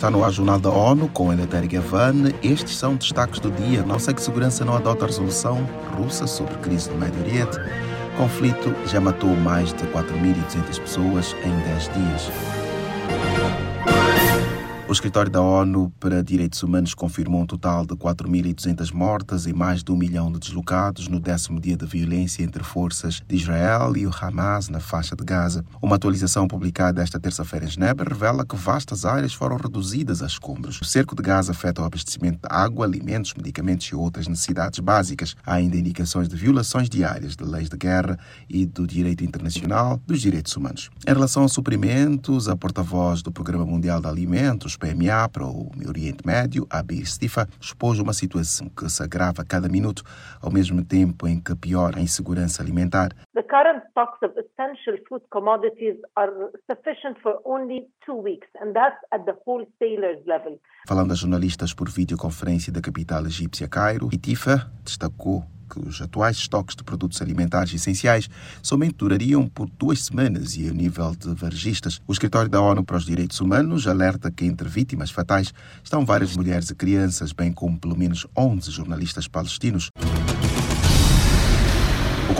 Está no ar da ONU com Eleutério Gavan. Estes são destaques do dia. Não sei que segurança não adota a resolução russa sobre crise no Médio Oriente. conflito já matou mais de 4.200 pessoas em 10 dias. O escritório da ONU para Direitos Humanos confirmou um total de 4.200 mortas e mais de um milhão de deslocados no décimo dia de violência entre forças de Israel e o Hamas na faixa de Gaza. Uma atualização publicada esta terça-feira em Genebra revela que vastas áreas foram reduzidas a escombros. O cerco de Gaza afeta o abastecimento de água, alimentos, medicamentos e outras necessidades básicas. Há ainda indicações de violações diárias de leis de guerra e do direito internacional dos direitos humanos. Em relação aos suprimentos, a porta-voz do Programa Mundial de Alimentos, PMA para o Oriente Médio, Abir Stifa, expôs uma situação que se agrava a cada minuto, ao mesmo tempo em que piora a insegurança alimentar. The current stocks of essential food commodities are sufficient for only two weeks, and that's at the wholesalers level. Falando a jornalistas por videoconferência da capital egípcia Cairo, Itifa destacou que os atuais estoques de produtos alimentares essenciais somente durariam por duas semanas e, a nível de varejistas, o Escritório da ONU para os Direitos Humanos alerta que entre vítimas fatais estão várias mulheres e crianças, bem como pelo menos 11 jornalistas palestinos.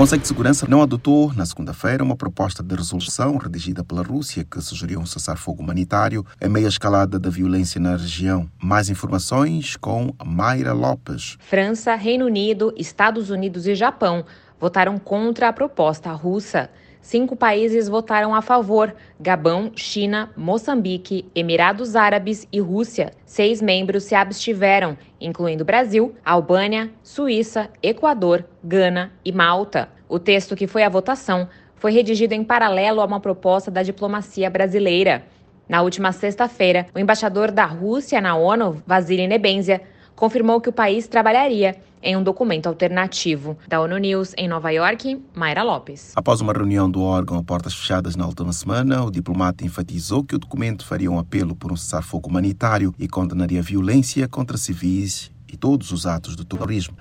Conselho de Segurança não adotou, na segunda-feira, uma proposta de resolução redigida pela Rússia que sugeriu um cessar-fogo humanitário em meio à escalada da violência na região. Mais informações com Mayra Lopes. França, Reino Unido, Estados Unidos e Japão votaram contra a proposta russa. Cinco países votaram a favor: Gabão, China, Moçambique, Emirados Árabes e Rússia. Seis membros se abstiveram, incluindo Brasil, Albânia, Suíça, Equador, Gana e Malta. O texto que foi à votação foi redigido em paralelo a uma proposta da diplomacia brasileira. Na última sexta-feira, o embaixador da Rússia na ONU, Vasily Nebenzia, confirmou que o país trabalharia em um documento alternativo. Da ONU News em Nova York, Mayra Lopes. Após uma reunião do órgão a portas fechadas na última semana, o diplomata enfatizou que o documento faria um apelo por um cessar-fogo humanitário e condenaria a violência contra civis e todos os atos de terrorismo.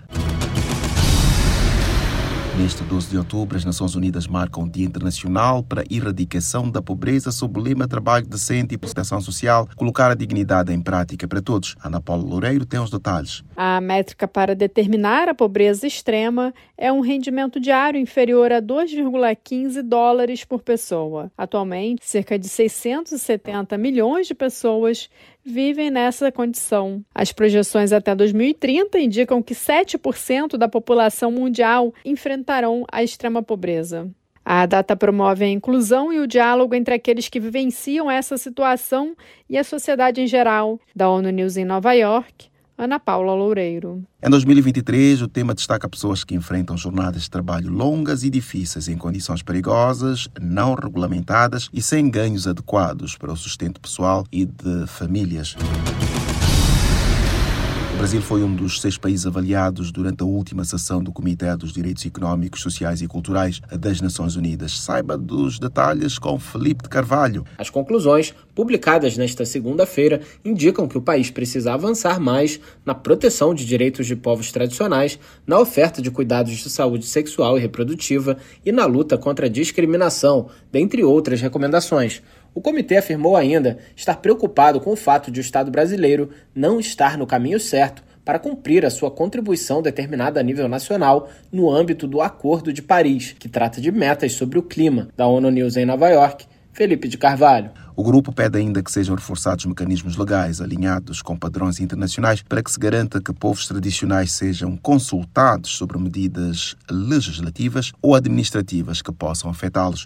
Neste 12 de outubro, as Nações Unidas marcam o Dia Internacional para a Erradicação da Pobreza sob o lema Trabalho Decente e Proteção Social, colocar a dignidade em prática para todos. Ana Paula Loureiro tem os detalhes. A métrica para determinar a pobreza extrema é um rendimento diário inferior a 2,15 dólares por pessoa. Atualmente, cerca de 670 milhões de pessoas vivem nessa condição. As projeções até 2030 indicam que 7% da população mundial enfrentarão a extrema pobreza. A data promove a inclusão e o diálogo entre aqueles que vivenciam essa situação e a sociedade em geral. Da ONU News em Nova York, Ana Paula Loureiro. Em 2023, o tema destaca pessoas que enfrentam jornadas de trabalho longas e difíceis em condições perigosas, não regulamentadas e sem ganhos adequados para o sustento pessoal e de famílias. Brasil foi um dos seis países avaliados durante a última sessão do Comitê dos Direitos Económicos, Sociais e Culturais das Nações Unidas. Saiba dos detalhes com Felipe de Carvalho. As conclusões, publicadas nesta segunda-feira, indicam que o país precisa avançar mais na proteção de direitos de povos tradicionais, na oferta de cuidados de saúde sexual e reprodutiva e na luta contra a discriminação, dentre outras recomendações. O comitê afirmou ainda estar preocupado com o fato de o Estado brasileiro não estar no caminho certo para cumprir a sua contribuição determinada a nível nacional no âmbito do Acordo de Paris, que trata de metas sobre o clima. Da ONU News em Nova York, Felipe de Carvalho. O grupo pede ainda que sejam reforçados mecanismos legais alinhados com padrões internacionais para que se garanta que povos tradicionais sejam consultados sobre medidas legislativas ou administrativas que possam afetá-los.